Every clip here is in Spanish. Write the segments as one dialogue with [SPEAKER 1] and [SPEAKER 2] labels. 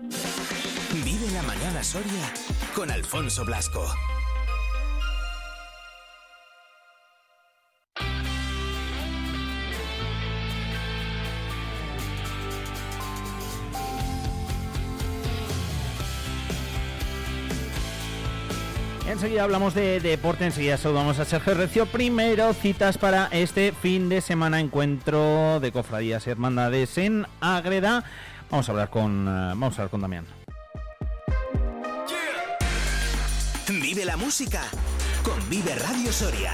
[SPEAKER 1] Vive la mañana Soria con Alfonso Blasco.
[SPEAKER 2] Enseguida hablamos de deporte, enseguida saludamos a Sergio Recio. Primero, citas para este fin de semana, encuentro de cofradías y hermandades en Ágreda. Vamos a hablar con, eh, vamos a hablar con Damián.
[SPEAKER 1] Vive la música con Vive Radio Soria.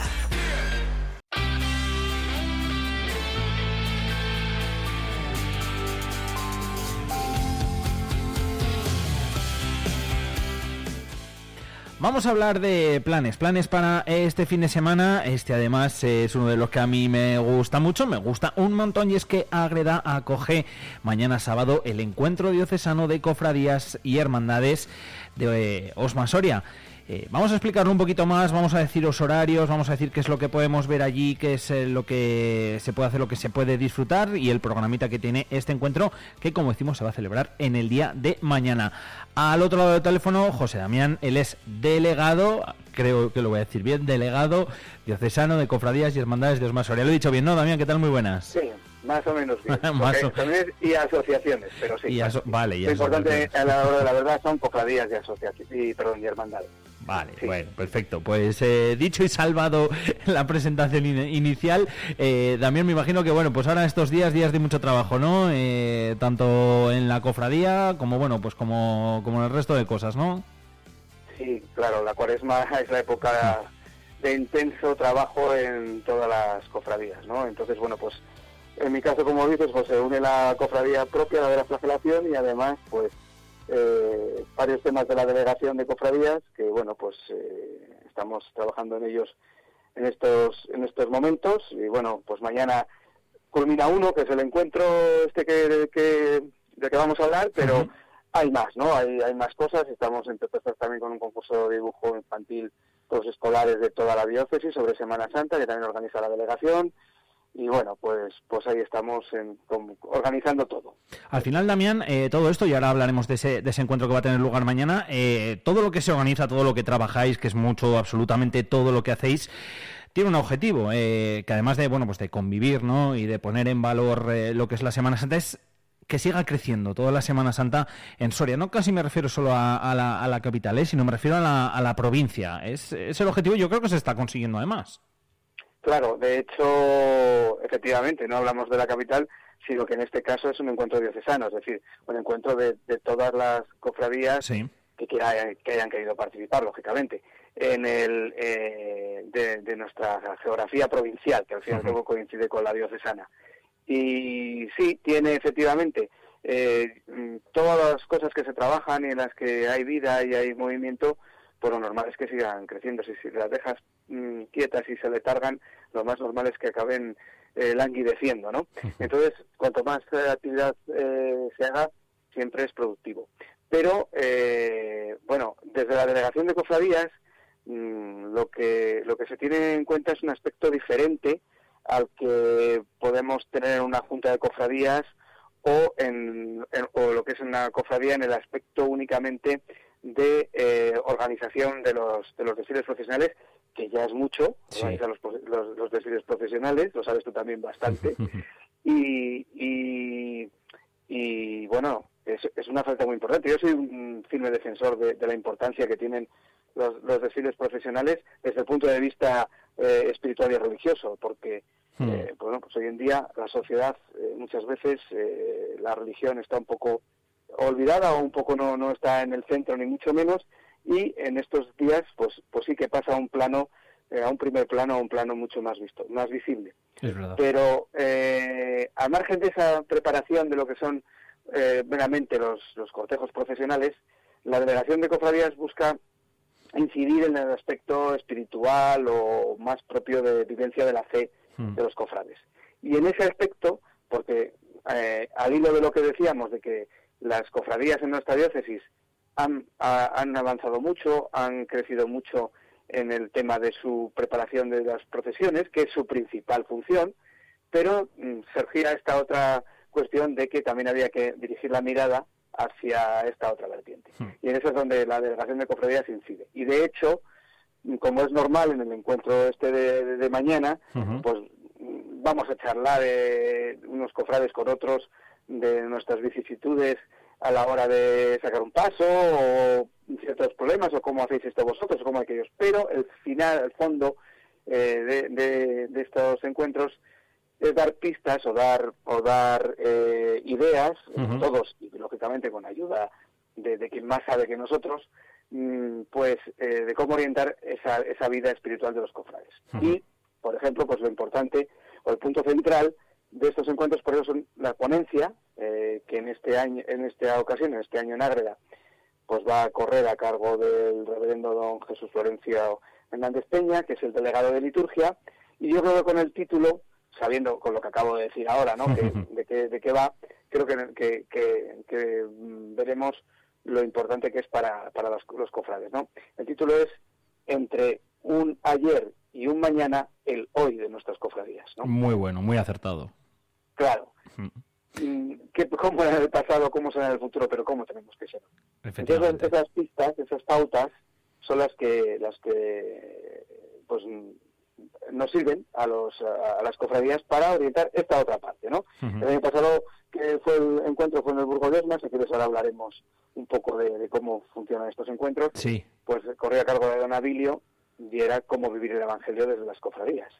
[SPEAKER 2] Vamos a hablar de planes, planes para este fin de semana. Este además es uno de los que a mí me gusta mucho, me gusta un montón y es que Agreda acoge mañana sábado el encuentro diocesano de cofradías y hermandades de Osma Soria. Eh, vamos a explicarlo un poquito más, vamos a decir los horarios, vamos a decir qué es lo que podemos ver allí, qué es eh, lo que se puede hacer, lo que se puede disfrutar y el programita que tiene este encuentro que como decimos se va a celebrar en el día de mañana. Al otro lado del teléfono, José Damián, él es delegado, creo que lo voy a decir bien, delegado diocesano de cofradías y hermandades de Osmasoria. Lo he dicho bien, ¿no, Damián? ¿Qué tal? Muy buenas.
[SPEAKER 3] Sí, más o menos bien.
[SPEAKER 2] Más o-
[SPEAKER 3] y asociaciones, pero sí.
[SPEAKER 2] Y aso- vale, y
[SPEAKER 3] Lo importante a la hora de la verdad son cofradías y asociaciones, y, perdón, y hermandades.
[SPEAKER 2] Vale,
[SPEAKER 3] Sí.
[SPEAKER 2] bueno, perfecto. Pues eh, dicho y salvado la presentación in- inicial, eh, Damián, me imagino que, bueno, pues ahora estos días, días de mucho trabajo, ¿no? Eh, tanto en la cofradía como, bueno, pues como, como en el resto de cosas, ¿no?
[SPEAKER 3] Sí, claro, la cuaresma es la época de intenso trabajo en todas las cofradías, ¿no? Entonces, bueno, pues en mi caso, como dices, pues se une la cofradía propia, la de la flagelación, y además, pues eh, varios temas de la delegación de cofradías, que bueno, pues eh, estamos trabajando en ellos en estos, en estos momentos, y bueno, pues mañana culmina uno, que es el encuentro este que, que, de que vamos a hablar, pero hay más, ¿no? Hay, hay más cosas. Estamos en también con un concurso de dibujo infantil los escolares de toda la diócesis sobre Semana Santa, que también organiza la delegación. Y bueno, pues pues ahí estamos en- organizando todo.
[SPEAKER 2] Al final, Damián, eh, todo esto, y ahora hablaremos de ese, de ese encuentro que va a tener lugar mañana, eh, todo lo que se organiza, todo lo que trabajáis, que es mucho, absolutamente todo lo que hacéis, tiene un objetivo, eh, que además de, bueno, pues de convivir, ¿no? Y de poner en valor eh, lo que es la Semana Santa, es que siga creciendo toda la Semana Santa en Soria. No casi me refiero solo a, la, a la capital, ¿eh? sino me refiero a la, provincia. Es, el objetivo yo creo que se está consiguiendo además.
[SPEAKER 3] Claro, de hecho, efectivamente, no hablamos de la capital, sino que en este caso es un encuentro diocesano, es decir, un encuentro de, de todas las cofradías
[SPEAKER 2] Sí.
[SPEAKER 3] que, quiera- que hayan querido participar, lógicamente, en el eh, de, de nuestra geografía provincial, que al fin y al
[SPEAKER 2] Ujú.
[SPEAKER 3] cabo coincide con la diocesana. Y sí, tiene efectivamente eh, mm, todas las cosas que se trabajan y en las que hay vida y hay movimiento, pues lo normal es que sigan creciendo. Si, si las dejas mm, quietas y se letargan, lo más normal es que acaben eh, languideciendo, ¿no? Entonces, cuanto más eh, actividad eh, se haga, siempre es productivo. Pero, eh, bueno, desde la delegación de cofradías, mm, lo que lo que se tiene en cuenta es un aspecto diferente al que podemos tener en una junta de cofradías o en, en- o lo que es una cofradía en el aspecto únicamente de eh, organización de los de los desfiles profesionales que ya es mucho
[SPEAKER 2] Sí.
[SPEAKER 3] organizar los, los, los desfiles profesionales lo sabes tú también bastante y, y, y, bueno, es, es una falta muy importante. Yo soy un firme defensor de, de la importancia que tienen los, los desfiles profesionales desde el punto de vista eh, espiritual y religioso, porque
[SPEAKER 2] Hmm.
[SPEAKER 3] eh, bueno, pues hoy en día la sociedad eh, muchas veces eh, la religión está un poco olvidada o un poco no, no está en el centro ni mucho menos y en estos días pues pues sí que pasa a un plano eh, a un primer plano a un plano mucho más visto más visible
[SPEAKER 2] Es verdad.
[SPEAKER 3] pero eh, al margen de esa preparación de lo que son eh, meramente los, los cortejos profesionales, la delegación de cofradías busca incidir en el aspecto espiritual o más propio de vivencia de la fe
[SPEAKER 2] Hmm.
[SPEAKER 3] de los cofrades. Y en ese aspecto, porque eh, al hilo de lo que decíamos, de que las cofradías en nuestra diócesis han, ha- han avanzado mucho, han crecido mucho en el tema de su preparación de las procesiones, que es su principal función, pero mm, surgía esta otra cuestión de que también había que dirigir la mirada hacia esta otra vertiente. Hmm. Y en eso es donde la delegación de cofradías incide. Y de hecho, como es normal en el encuentro este de, mañana, pues vamos a charlar de unos cofrades con otros de nuestras vicisitudes a la hora de sacar un paso o ciertos problemas o cómo hacéis esto vosotros o cómo aquellos. Pero el final, el fondo eh, de, estos encuentros es dar pistas o dar o dar eh, ideas, todos y lógicamente con ayuda de, quien más sabe que nosotros, mm, pues eh, de cómo orientar esa, esa vida espiritual de los cofrades. Y, por ejemplo, pues lo importante o el punto central de estos encuentros, por eso son la ponencia, que en este año, en esta ocasión, en este año en Ágreda, pues va a correr a cargo del reverendo don Jesús Florencio Hernández Peña, que es el delegado de liturgia, y yo creo que con el título, sabiendo con lo que acabo de decir ahora, ¿no? de, qué, de qué va, creo que, que, veremos lo importante que es para, para los, los, cofrades, ¿no? El título es Entre un ayer y un mañana, el hoy de nuestras cofradías, ¿no?
[SPEAKER 2] Muy bueno, muy acertado.
[SPEAKER 3] Claro. Mm, ¿Qué, ¿Cómo era el pasado, cómo será en el futuro, pero cómo tenemos que ser? Entonces, esas pistas, esas pautas, son las que las que pues nos sirven a los a las cofradías para orientar esta otra parte, ¿no? El año pasado que fue el encuentro fue en el Burgo de Osma, si quieres ahora hablaremos un poco de, cómo funcionan estos encuentros.
[SPEAKER 2] Sí.
[SPEAKER 3] Pues corría a cargo de Don Abilio y era cómo vivir el Evangelio desde las cofradías.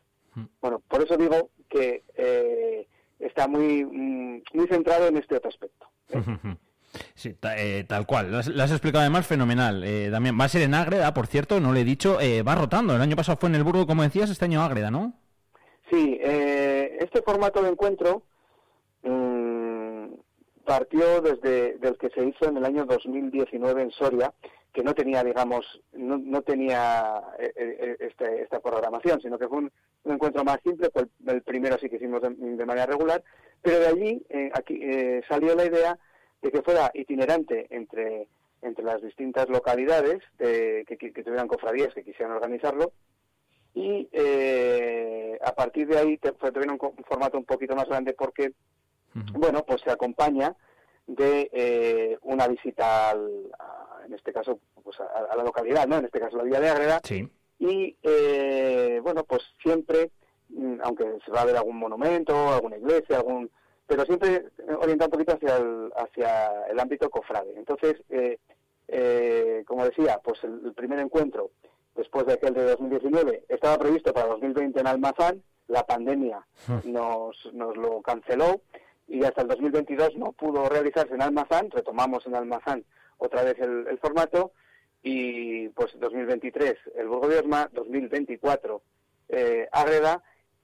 [SPEAKER 3] Bueno, por eso digo que eh, está muy mm, muy centrado en este otro aspecto. ¿eh?
[SPEAKER 2] Sí, eh, tal cual. Lo has, explicado además fenomenal. Eh, va a ser en Ágreda, por cierto, no le he dicho, eh, va rotando. El año pasado fue en el Burgo, como decías, este año Ágreda, ¿no?
[SPEAKER 3] Sí, eh, este formato de encuentro mm, partió desde el que se hizo en el año 2019 en Soria, que no tenía, digamos, no, tenía este, esta programación, sino que fue un, encuentro más simple, fue el, primero sí que hicimos de, de manera regular, pero de allí aquí salió la idea de que fuera itinerante entre, entre las distintas localidades de, que, tuvieran cofradías que quisieran organizarlo y eh, a partir de ahí te, tuvieron un, formato un poquito más grande porque, bueno, pues se acompaña de eh, una visita al, en este caso pues a, la localidad, ¿no? En este caso la Villa de Agreda. Y, eh, bueno, pues siempre, mm, aunque se va a ver algún monumento, alguna iglesia, algún pero siempre orientado un poquito hacia el, hacia el ámbito cofrade. Entonces, eh, eh, como decía, pues el, primer encuentro, después de aquel de 2019, estaba previsto para 2020 en Almazán, la pandemia hmm. nos, nos lo canceló y hasta el 2022 no pudo realizarse en Almazán, retomamos en Almazán otra vez el, formato y pues 2023 el Burgo de Osma, 2024 eh, Ágreda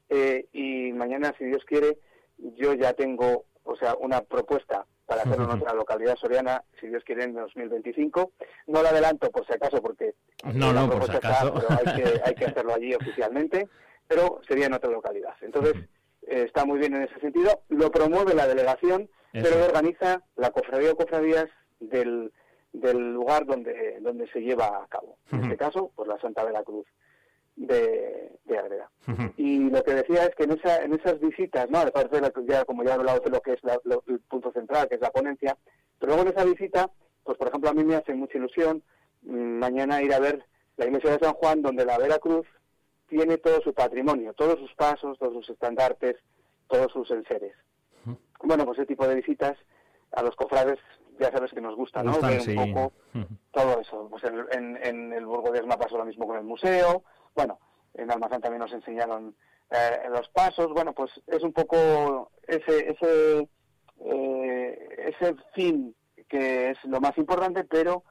[SPEAKER 3] eh, y mañana, si Dios quiere, yo ya tengo, o sea, una propuesta para hacerlo en otra localidad soriana, si Dios quiere, en 2025. No lo adelanto por si acaso, porque
[SPEAKER 2] no, no, por si acaso.
[SPEAKER 3] pero hay que, hay que hacerlo allí oficialmente, pero sería en otra localidad. Entonces, eh, está muy bien en ese sentido. Lo promueve la delegación, pero lo organiza la cofradía o cofradías del, del lugar donde, donde se lleva a cabo. En este caso, pues la Santa Veracruz de, de Agreda. Y lo que decía es que en, esa, en esas visitas, ¿no? aparte de ya, como ya he hablado de lo que es el punto central, que es la ponencia, pero luego en esa visita, pues por ejemplo a mí me hace mucha ilusión mm, mañana ir a ver la iglesia de San Juan, donde la Veracruz tiene todo su patrimonio, todos sus pasos, todos sus estandartes, todos sus enseres. Bueno, pues ese tipo de visitas a los cofrades ya sabes que nos gusta, ¿no? Ver un poco todo eso. Pues en, en, el Burgo de Esma pasó lo mismo con el museo, bueno, en Almazán también nos enseñaron eh, los pasos. Bueno, pues es un poco ese, ese, eh, ese fin que es lo más importante, pero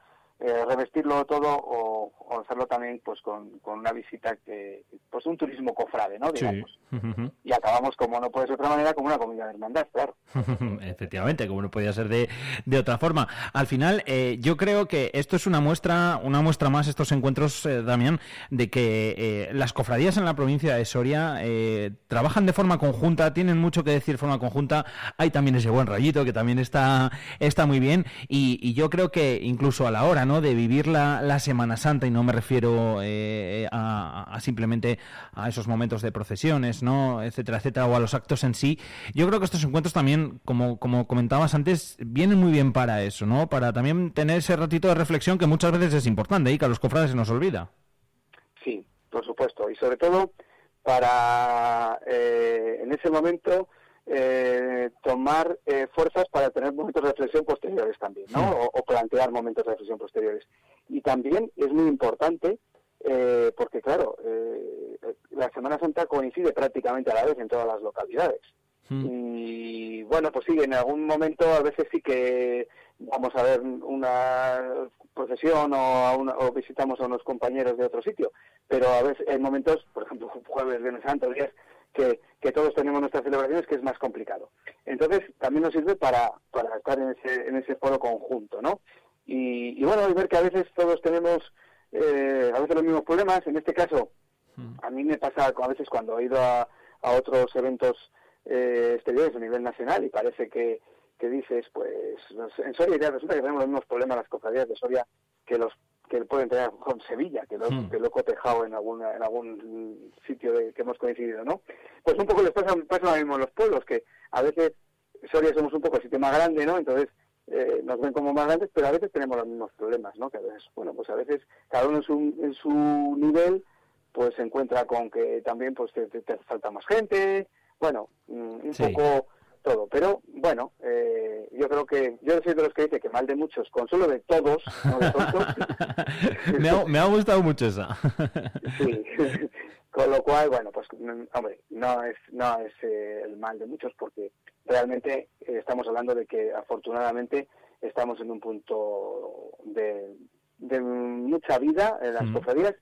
[SPEAKER 3] eh, revestirlo todo o, hacerlo también pues con, con, una visita que pues un turismo cofrade no digamos. Y acabamos como no puede ser de otra manera como una comida de hermandad claro.
[SPEAKER 2] Efectivamente como no podía ser de, de otra forma. Al final eh, yo creo que esto es una muestra una muestra más estos encuentros eh, Damián de que las cofradías en la provincia de Soria trabajan de forma conjunta tienen mucho que decir de forma conjunta. Hay también ese buen rayito que también está está muy bien. Y, y yo creo que incluso a la hora no de vivir la, la Semana Santa y no no me refiero eh, a, simplemente a esos momentos de procesiones, ¿no? etcétera, etcétera, o a los actos en sí. Yo creo que estos encuentros también, como, como comentabas antes, vienen muy bien para eso, ¿no? Para también tener ese ratito de reflexión que muchas veces es importante y que a los cofrades se nos olvida.
[SPEAKER 3] Sí, por supuesto, y sobre todo para eh, en ese momento eh, tomar eh, fuerzas para tener momentos de reflexión posteriores también, ¿no? O, plantear momentos de reflexión posteriores. Y también es muy importante, eh, porque claro, la Semana Santa coincide prácticamente a la vez en todas las localidades. Y bueno, pues sí, en algún momento a veces sí que vamos a ver una procesión o, o visitamos a unos compañeros de otro sitio, pero a veces en momentos, por ejemplo, jueves, viernes santo, días que, todos tenemos nuestras celebraciones, que es más complicado. Entonces, también nos sirve para, para estar en ese, en ese foro conjunto, ¿no? Y, y bueno, ver que a veces todos tenemos eh, a veces los mismos problemas. En este caso, hmm. a mí me pasa a veces cuando he ido a, a otros eventos eh, exteriores a nivel nacional y parece que, que dices, pues en Soria ya resulta que tenemos los mismos problemas las cofradías de Soria que los que pueden tener con Sevilla, que lo, hmm. que lo he cotejado en, alguna, en algún sitio de, que hemos coincidido, ¿no? Pues un poco les pasa, pasa lo mismo en los pueblos, que a veces Soria somos un poco el sitio más grande, ¿no? Entonces eh, nos ven como más grandes, pero a veces tenemos los mismos problemas, ¿no? Que a veces, bueno, pues a veces cada uno en su, en su nivel, pues se encuentra con que también pues te, te, falta más gente, bueno, mm, un poco todo. Pero bueno, eh, yo creo que yo soy de los que dice que mal de muchos, consuelo de todos, no de todos.
[SPEAKER 2] me, ha, me, ha, gustado mucho esa.
[SPEAKER 3] sí. Con lo cual, bueno, pues hombre, no es no es eh, el mal de muchos porque realmente eh, estamos hablando de que afortunadamente estamos en un punto de, de mucha vida en las cofradías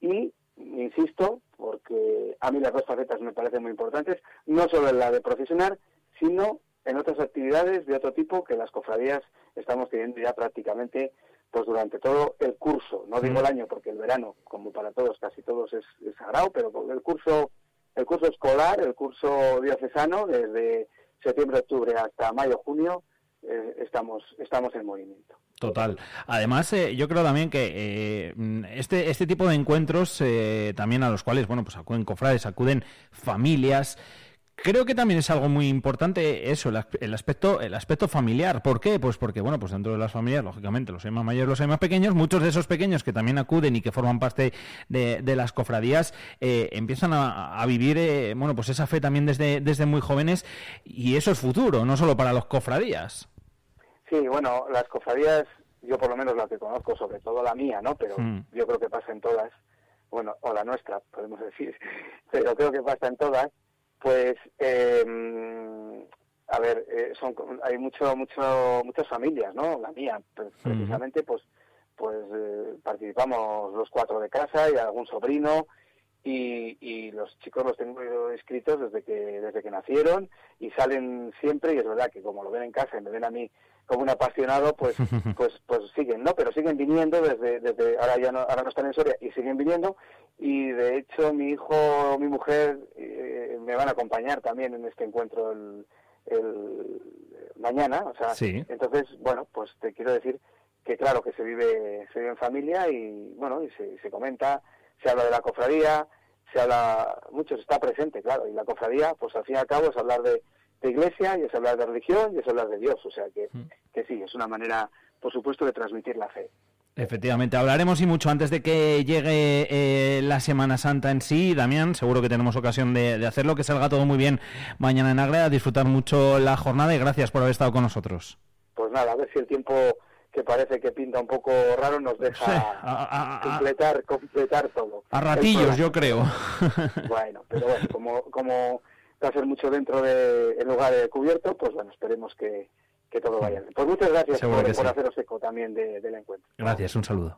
[SPEAKER 3] y insisto, porque a mí las dos facetas me parecen muy importantes, no solo la de profesional, sino en otras actividades de otro tipo que las cofradías estamos teniendo ya prácticamente pues durante todo el curso, no digo el año porque el verano, como para todos, casi todos es, sagrado, pero el curso, el curso escolar, el curso diocesano, desde septiembre, octubre hasta mayo, junio, eh, estamos, estamos en movimiento.
[SPEAKER 2] Total. Además, eh, yo creo también que eh, este, este tipo de encuentros, también a los cuales, bueno, pues acuden cofrades, acuden familias, Creo que también es algo muy importante eso, el aspecto, el aspecto familiar. ¿Por qué? Pues porque, bueno, pues dentro de las familias, lógicamente, los hay más mayores, los hay más pequeños, muchos de esos pequeños que también acuden y que forman parte de, las cofradías, eh, empiezan a, vivir, eh, bueno, pues esa fe también desde, desde muy jóvenes y eso es futuro, no solo para los cofradías.
[SPEAKER 3] Sí, bueno, las cofradías, yo por lo menos las que conozco, sobre todo la mía, ¿no? Pero hmm. yo creo que pasa en todas, bueno, o la nuestra, podemos decir, pero creo que pasa en todas pues, eh, a ver, eh, son, hay mucho, mucho, muchas familias, ¿no? La mía, precisamente, pues, pues eh, participamos los cuatro de casa y algún sobrino y, y, los chicos los tengo inscritos desde que desde que nacieron y salen siempre y es verdad que como lo ven en casa y me ven a mí como un apasionado pues pues pues siguen no pero siguen viniendo desde desde ahora ya no ahora no están en Soria y siguen viniendo. Y de hecho mi hijo mi mujer eh, me van a acompañar también en este encuentro el, el mañana o sea entonces bueno pues te quiero decir que claro que se vive se vive en familia y bueno y se, se comenta se habla de la cofradía se habla mucho se está presente claro y la cofradía pues al fin y al cabo es hablar de de iglesia, y es hablar de religión, y es hablar de Dios. O sea que, mm. que sí, es una manera, por supuesto, de transmitir la fe.
[SPEAKER 2] Efectivamente, hablaremos y mucho antes de que llegue eh, la Semana Santa en sí, Damián, seguro que tenemos ocasión de, hacerlo, que salga todo muy bien mañana en Agreda, disfrutar mucho la jornada y gracias por haber estado con nosotros.
[SPEAKER 3] Pues nada, a ver si el tiempo que parece que pinta un poco raro nos deja completar, completar todo.
[SPEAKER 2] A ratillos, yo creo.
[SPEAKER 3] Bueno, pero bueno, como, como va a ser mucho dentro del lugar cubierto, pues bueno, esperemos que, todo vaya bien. Pues muchas gracias por, haceros eco también del encuentro.
[SPEAKER 2] Gracias, un saludo.